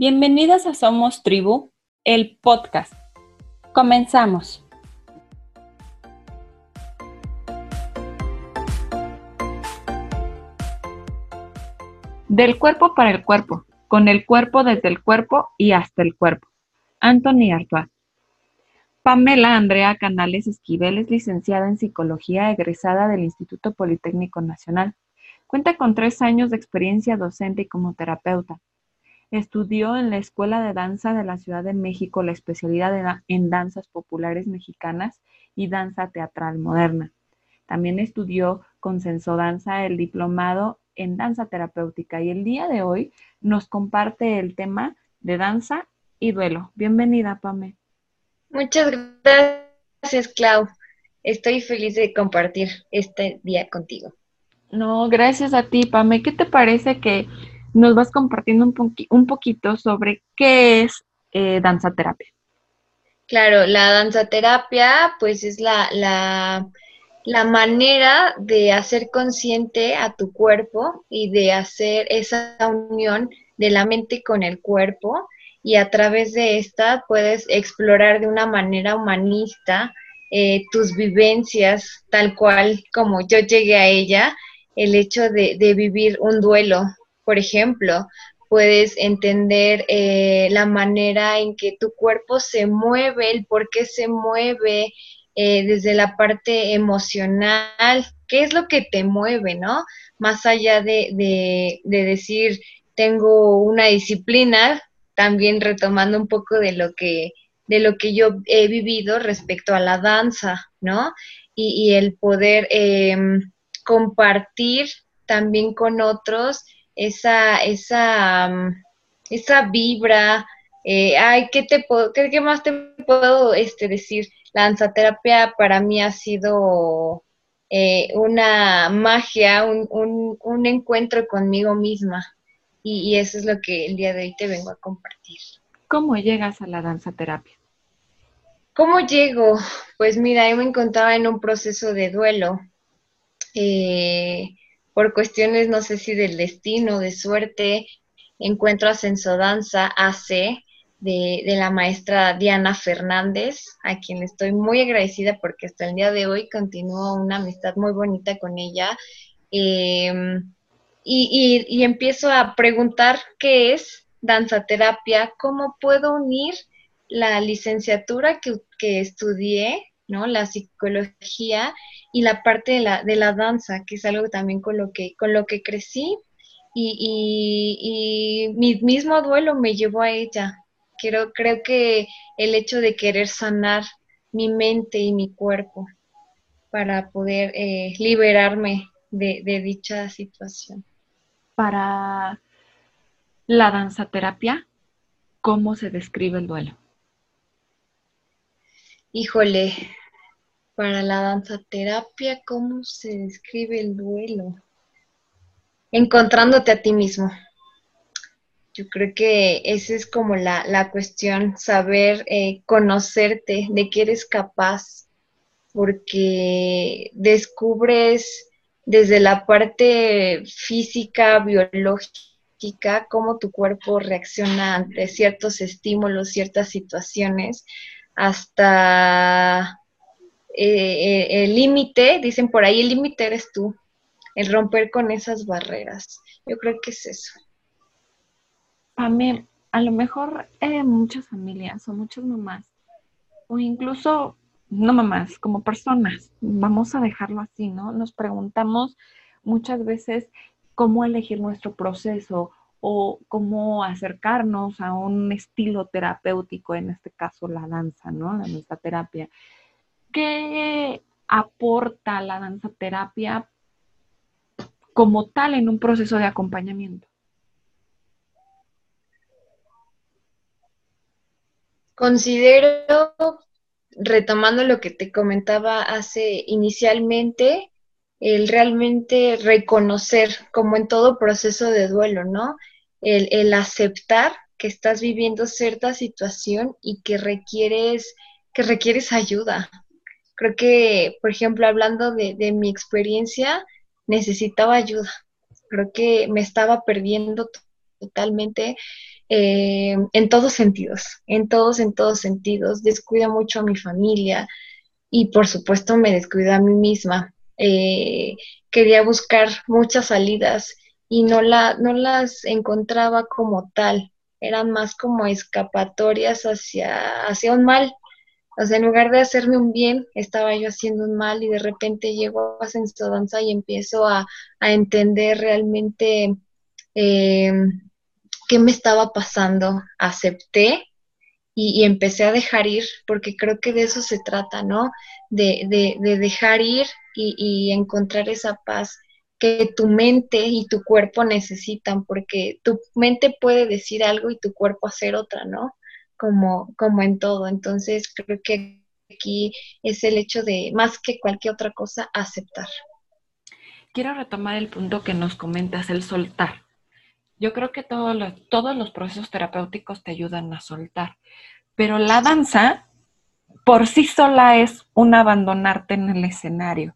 Bienvenidas a Somos Tribu, el podcast. Comenzamos. Del cuerpo para el cuerpo, con el cuerpo desde el cuerpo y hasta el cuerpo. Anthony Artois. Pamela Andrea Canales Esquivel es licenciada en Psicología egresada del Instituto Politécnico Nacional. Cuenta con tres años de experiencia docente y como terapeuta. Estudió en la Escuela de Danza de la Ciudad de México la especialidad en danzas populares mexicanas y danza teatral moderna. También estudió con Sensodanza el diplomado en danza terapéutica y el día de hoy nos comparte el tema de danza y duelo. Bienvenida, Pame. Muchas gracias, Clau. Estoy feliz de compartir este día contigo. No, gracias a ti, Pame. ¿Qué te parece que nos vas compartiendo un, un poquito sobre qué es eh, danza terapia. Claro, la danza terapia pues es la, la, la, manera de hacer consciente a tu cuerpo y de hacer esa unión de la mente con el cuerpo y a través de esta puedes explorar de una manera humanista eh, tus vivencias tal cual como yo llegué a ella, el hecho de, de vivir un duelo, por ejemplo, puedes entender eh, la manera en que tu cuerpo se mueve, el por qué se mueve, eh, desde la parte emocional, qué es lo que te mueve, ¿no? Más allá de, decir, tengo una disciplina, también retomando un poco de lo que, de lo que yo he vivido respecto a la danza, ¿no? Y, el poder em, compartir también con otros esa, esa, mm, esa vibra. Eh, ay, ¿qué, te puedo, qué, más te puedo este, decir? La danzaterapia para mí ha sido eh, una magia, un, un, un, encuentro conmigo misma. Y, y, eso es lo que el día de hoy te vengo a compartir. ¿Cómo llegas a la danzaterapia? ¿Cómo llego? Pues mira, yo me encontraba en un proceso de duelo. Eh, por cuestiones, no sé si del destino, de suerte, encuentro a Sensodanza AC de, de, la maestra Diana Fernández, a quien estoy muy agradecida porque hasta el día de hoy continúo una amistad muy bonita con ella. Em, y, y, empiezo a preguntar qué es danzaterapia, cómo puedo unir la licenciatura que, que estudié ¿no? La psicología y la parte de la, de la danza, que es algo también con lo que, con lo que crecí y, mi mismo duelo me llevó a ella. Creo, creo que el hecho de querer sanar mi mente y mi cuerpo para poder eh, liberarme de, de dicha situación. Para la danza terapia, ¿cómo se describe el duelo? Híjole, para la danza terapia, ¿cómo se describe el duelo? Encontrándote a ti mismo. Yo creo que esa es como la, cuestión, saber eh, conocerte, de qué eres capaz, porque descubres desde la parte física, biológica, cómo tu cuerpo reacciona ante ciertos estímulos, ciertas situaciones, hasta eh, eh, el límite, dicen por ahí, el límite eres tú, el romper con esas barreras. Yo creo que es eso. A mí, a lo mejor eh, muchas familias o muchas mamás, o incluso no mamás, como personas, vamos a dejarlo así, ¿no? Nos preguntamos muchas veces cómo elegir nuestro proceso o cómo acercarnos a un estilo terapéutico, en este caso la danza, ¿no? La nuestra terapia. ¿Qué aporta la danza terapia como tal en un proceso de acompañamiento? Considero, retomando lo que te comentaba hace inicialmente, el realmente reconocer, como en todo proceso de duelo, ¿no? El, el aceptar que estás viviendo cierta situación y que requieres, que requieres ayuda, Creo que, por ejemplo, hablando de, mi experiencia, necesitaba ayuda. Creo que me estaba perdiendo totalmente eh, en todos sentidos, en todos, en todos sentidos. Descuida mucho a mi familia y por supuesto me descuida a mí misma. Eh, quería buscar muchas salidas y no, la, no las encontraba como tal, eran más como escapatorias hacia, hacia un mal. O sea, en lugar de hacerme un bien, estaba yo haciendo un mal y de repente llego a danza y empiezo a, a entender realmente eh, qué me estaba pasando. Acepté y, empecé a dejar ir, porque creo que de eso se trata, ¿no? De, de, dejar ir y, y, encontrar esa paz que tu mente y tu cuerpo necesitan, porque tu mente puede decir algo y tu cuerpo hacer otra, ¿no? Como, como en todo. Entonces creo que aquí es el hecho de, más que cualquier otra cosa, aceptar. Quiero retomar el punto que nos comentas, el soltar. Yo creo que todos los, todos los procesos terapéuticos te ayudan a soltar, pero la danza por sí sola es un abandonarte en el escenario.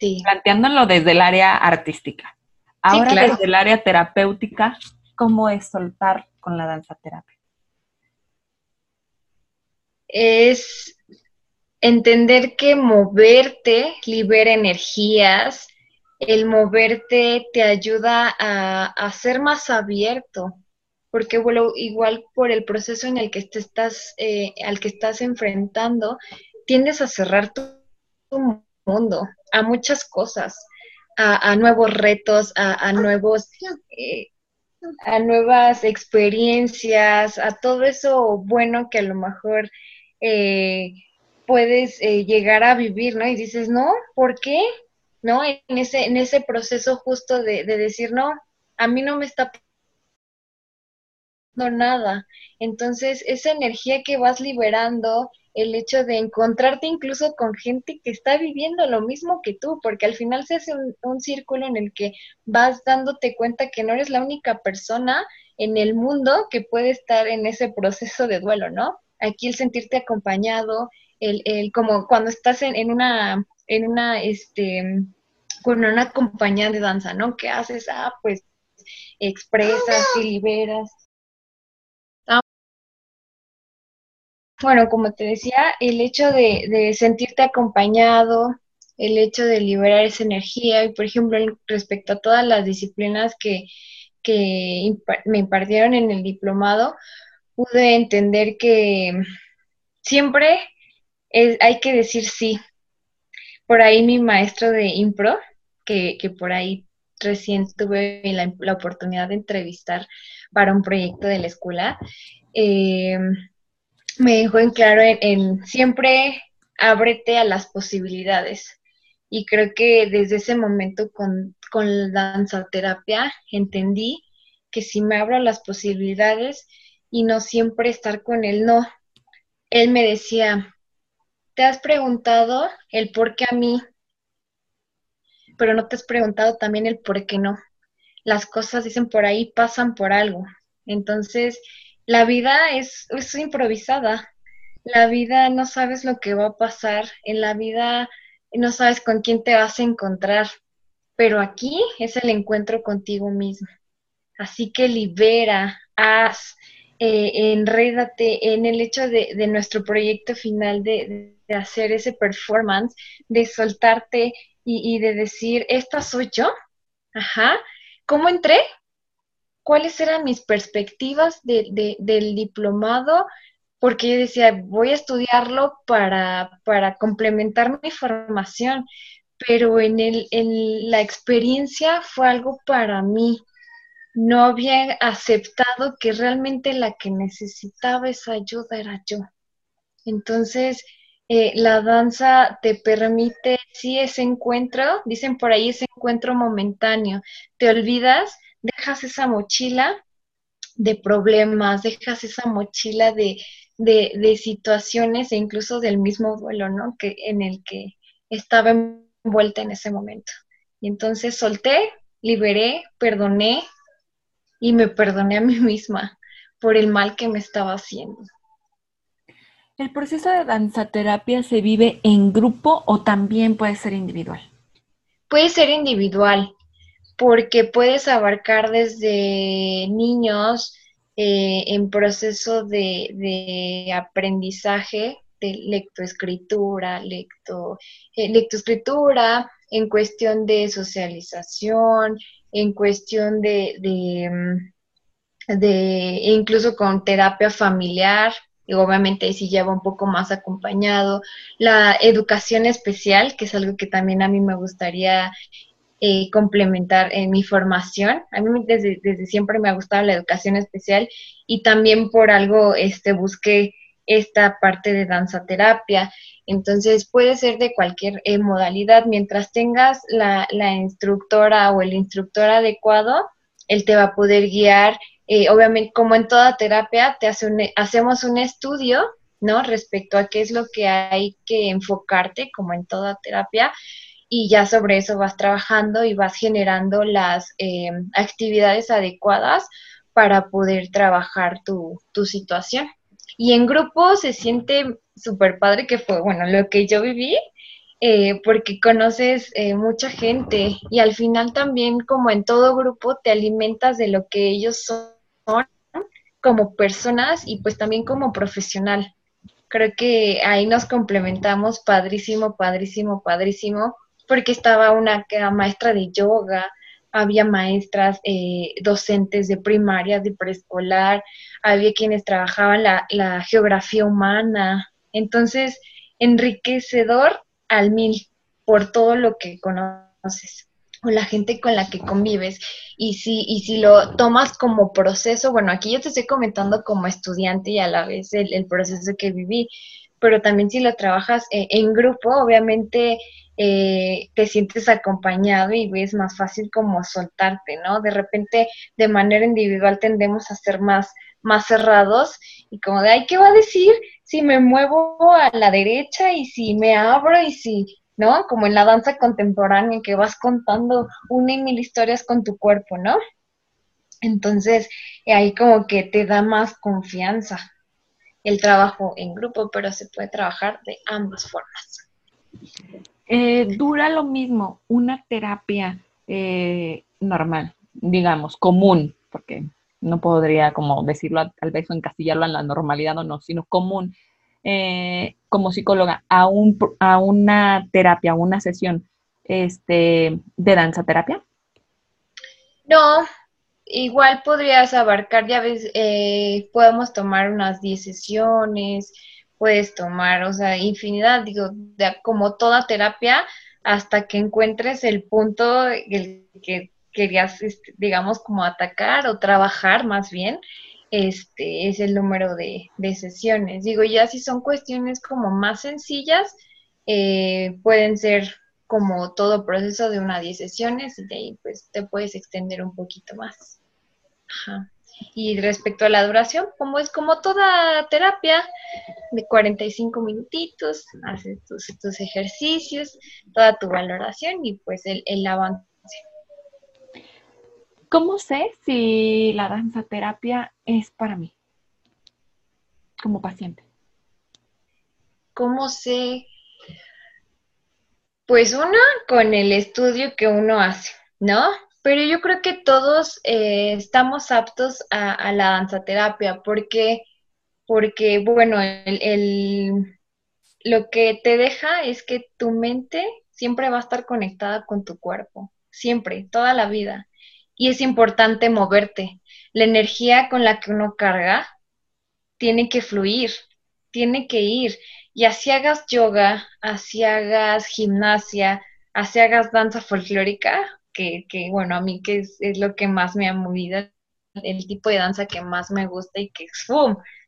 Sí. Planteándolo desde el área artística. Ahora desde el área terapéutica, ¿cómo es soltar con la danza terapia? Es entender que moverte libera energías, el moverte te ayuda a, ser más abierto, porque bueno, igual por el proceso en el que te estás, eh, al que estás enfrentando, tiendes a cerrar tu, mundo a muchas cosas, a, nuevos retos, a, nuevos, eh, a nuevas experiencias, a todo eso bueno que a lo mejor eh, puedes llegar a vivir, ¿no? Y dices, no, ¿por qué? ¿no? En ese, en ese proceso justo de, decir, no, a mí no me está pasando nada. Entonces, esa energía que vas liberando, el hecho de encontrarte incluso con gente que está viviendo lo mismo que tú, porque al final se hace un, un, círculo en el que vas dándote cuenta que no eres la única persona en el mundo que puede estar en ese proceso de duelo, ¿no? Aquí el sentirte acompañado, el, el como cuando estás en, en una en una, este, con una compañía de danza, ¿no? ¿Qué haces? Ah, pues expresas y liberas. Ah, bueno, como te decía, el hecho de, sentirte acompañado, el hecho de liberar esa energía, y por ejemplo, respecto a todas las disciplinas que, que me impartieron en el diplomado, pude entender que siempre hay que decir sí, por ahí mi maestro de impro, que, por ahí recién tuve la, oportunidad de entrevistar para un proyecto de la escuela, eh, me dijo en claro en, siempre ábrete a las posibilidades. Y creo que desde ese momento con, con la danzaterapia entendí que si me abro a las posibilidades y no siempre estar con el no, él me decía, ¿Te has preguntado el por qué a mí? Pero no te has preguntado también el por qué no. Las cosas dicen por ahí, pasan por algo. Entonces, la vida es, es improvisada. La vida no sabes lo que va a pasar. En la vida no sabes con quién te vas a encontrar. Pero aquí es el encuentro contigo mismo. Así que libera, haz, eh, enrédate en el hecho de, nuestro proyecto final de, hacer ese performance, de soltarte y, de decir, esta soy yo, ajá, ¿cómo entré? ¿Cuáles eran mis perspectivas del diplomado? Porque yo decía, voy a estudiarlo para, para complementar mi formación, pero en, el, en la experiencia fue algo para mí, no había aceptado que realmente la que necesitaba esa ayuda era yo. Entonces, eh, la danza te permite, sí, ese encuentro, dicen por ahí ese encuentro momentáneo, te olvidas, dejas esa mochila de problemas, dejas esa mochila de, de, de situaciones e incluso del mismo duelo, ¿no? Que, en el que estaba envuelta en ese momento. Y entonces solté, liberé, perdoné, y me perdoné a mí misma por el mal que me estaba haciendo. ¿El proceso de danzaterapia se vive en grupo o también puede ser individual? Puede ser individual, porque puedes abarcar desde niños, eh, en proceso de, aprendizaje de lectoescritura, lecto, eh, lectoescritura, en cuestión de socialización, en cuestión de, de, mm, de incluso con terapia familiar, y obviamente sí lleva un poco más acompañado. La educación especial, que es algo que también a mí me gustaría eh, complementar en mi formación. A mí desde, desde, siempre me ha gustado la educación especial y también por algo este, busqué esta parte de danza terapia. Entonces puede ser de cualquier eh, modalidad, mientras tengas la, la, instructora o el instructor adecuado, él te va a poder guiar. Eh, obviamente, como en toda terapia, te hace hacemos un estudio, ¿no? Respecto a qué es lo que hay que enfocarte, como en toda terapia, y ya sobre eso vas trabajando y vas generando las eh, actividades adecuadas para poder trabajar tu, tu situación. Y en grupo se siente súper padre que fue, bueno, lo que yo viví, eh, porque conoces eh, mucha gente y al final también como en todo grupo te alimentas de lo que ellos son como personas y pues también como profesional. Creo que ahí nos complementamos padrísimo, padrísimo, padrísimo, porque estaba una maestra de yoga, había maestras, eh, docentes de primaria, de preescolar, había quienes trabajaban la, la geografía humana. Entonces, enriquecedor al mil por todo lo que conoces o la gente con la que convives. Y si, y si lo tomas como proceso, bueno, aquí yo te estoy comentando como estudiante y a la vez el, proceso que viví, pero también si lo trabajas eh, en grupo, obviamente eh, te sientes acompañado y es más fácil como soltarte, ¿no? De repente, de manera individual tendemos a ser más, más cerrados y como de, ay, ¿qué va a decir si me muevo a la derecha y si me abro y si, ¿no? Como en la danza contemporánea que vas contando una y mil historias con tu cuerpo, ¿no? Entonces, ahí como que te da más confianza el trabajo en grupo, pero se puede trabajar de ambas formas. Eh, dura lo mismo una terapia eh, normal, digamos, común, porque no podría como decirlo tal vez o encasillarlo en la normalidad o no, sino común, eh, como psicóloga, a, un, a una terapia, a una sesión este, de danza terapia? No, igual podrías abarcar, ya ves, podemos tomar unas 10 sesiones, puedes tomar, o sea, infinidad, digo, de, como toda terapia, hasta que encuentres el punto el que querías, este, digamos, como atacar o trabajar más bien, este es el número de, sesiones. Digo, ya si son cuestiones como más sencillas, eh, pueden ser como todo proceso de una 10 sesiones y de ahí pues te puedes extender un poquito más. Ajá. Y respecto a la duración, como es como toda terapia, de 45 minutitos, haces tus, ejercicios, toda tu valoración y pues el, el avance. ¿Cómo sé si la danza terapia es para mí como paciente? ¿Cómo sé? Pues una, con el estudio que uno hace, ¿no? Pero yo creo que todos eh, estamos aptos a, la danzaterapia porque, porque bueno, el, lo que te deja es que tu mente siempre va a estar conectada con tu cuerpo, siempre, toda la vida. Y es importante moverte. La energía con la que uno carga tiene que fluir, tiene que ir. Y así hagas yoga, así hagas gimnasia, así hagas danza folclórica, que, que bueno, a mí que es, lo que más me ha movido, el tipo de danza que más me gusta y que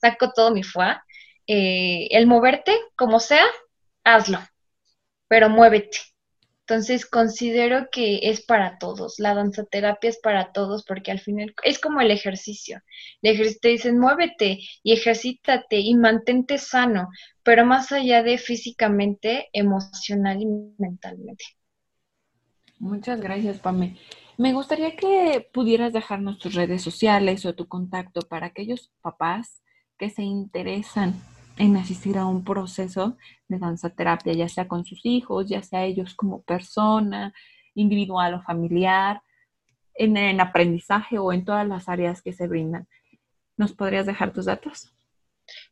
saco todo mi fuá. Eh, el moverte, como sea, hazlo, pero muévete. Entonces considero que es para todos, la danza terapia es para todos porque al final es como el ejercicio. El ejercicio te dicen muévete y ejercítate y mantente sano, pero más allá de físicamente, emocional y mentalmente. Muchas gracias, Pame. Me gustaría que pudieras dejarnos tus redes sociales o tu contacto para aquellos papás que se interesan en asistir a un proceso de danza terapia, ya sea con sus hijos, ya sea ellos como persona, individual o familiar, en, en aprendizaje o en todas las áreas que se brindan. ¿Nos podrías dejar tus datos?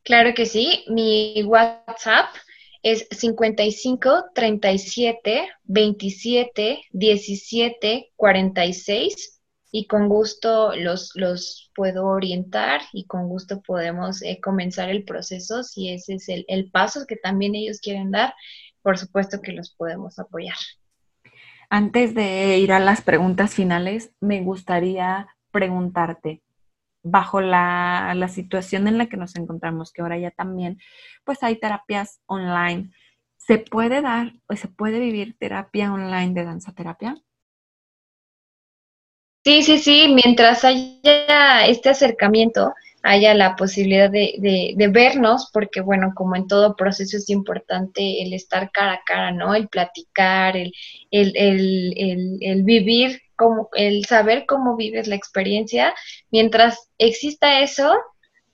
Claro que sí. Mi WhatsApp es 55 37 27 17 46 y con gusto los, los puedo orientar y con gusto podemos eh, comenzar el proceso si ese es el, el paso que también ellos quieren dar. Por supuesto que los podemos apoyar. Antes de ir a las preguntas finales, me gustaría preguntarte, bajo la, situación en la que nos encontramos, que ahora ya también, pues hay terapias online, ¿se puede dar o se puede vivir terapia online de danza terapia? Sí, sí, sí, mientras haya este acercamiento, haya la posibilidad de, de, vernos, porque bueno, como en todo proceso es importante el estar cara a cara, ¿no? El platicar, el, el, el, el vivir como el saber cómo vives la experiencia, mientras exista eso,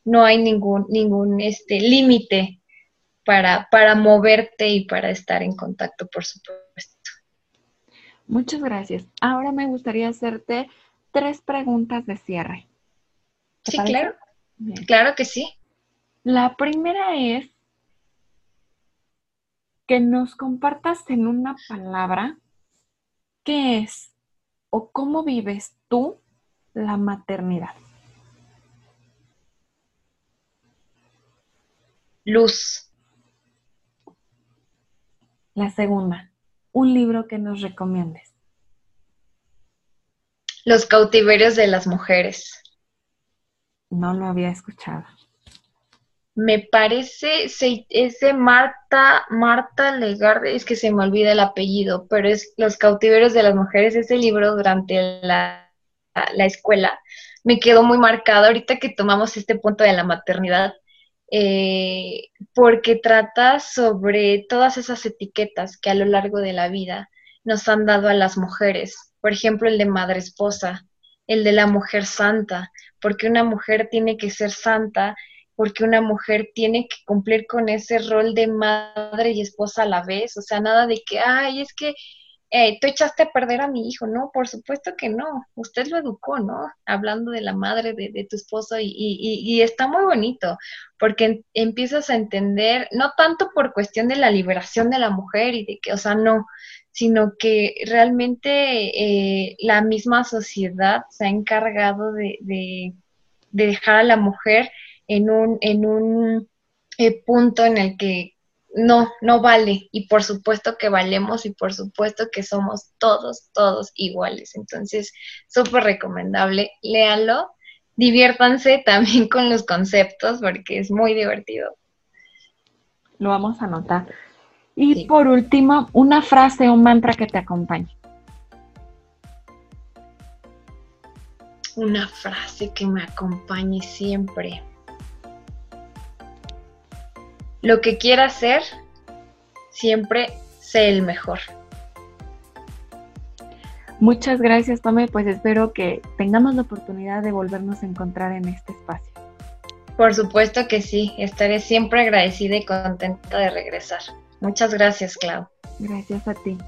no hay ningún, ningún este, límite para, para moverte y para estar en contacto, por supuesto. Muchas gracias. Ahora me gustaría hacerte tres preguntas de cierre. Sí, claro. Claro que sí. La primera es que nos compartas en una palabra qué es o cómo vives tú la maternidad? Luz. La segunda, un libro que nos recomiendes. Los cautiverios de las mujeres. No lo había escuchado. Me parece, es de Marta, Marta Legarde, es que se me olvida el apellido, pero es Los cautiverios de las mujeres, ese libro durante la, la escuela me quedó muy marcado ahorita que tomamos este punto de la maternidad, eh, porque trata sobre todas esas etiquetas que a lo largo de la vida nos han dado a las mujeres, por ejemplo, el de madre esposa, el de la mujer santa, porque una mujer tiene que ser santa porque una mujer tiene que cumplir con ese rol de madre y esposa a la vez, o sea, nada de que, ay, es que tú echaste a perder a mi hijo, no, por supuesto que no, usted lo educó, ¿no? Hablando de la madre de, tu esposo y, y, está muy bonito, porque empiezas a entender, no tanto por cuestión de la liberación de la mujer y de que, o sea, no, sino que realmente eh, la misma sociedad se ha encargado de, de dejar a la mujer en un, en un eh, punto en el que no, no vale. Y por supuesto que valemos y por supuesto que somos todos, todos iguales. Entonces, súper recomendable. Léanlo. Diviértanse también con los conceptos porque es muy divertido. Lo vamos a anotar. Y por último, una frase o mantra que te acompañe. Una frase que me acompañe siempre lo que quiera hacer, siempre sé el mejor. Muchas gracias, Pame. Pues espero que tengamos la oportunidad de volvernos a encontrar en este espacio. Por supuesto que sí. Estaré siempre agradecida y contenta de regresar. Muchas gracias, Clau. Gracias a ti.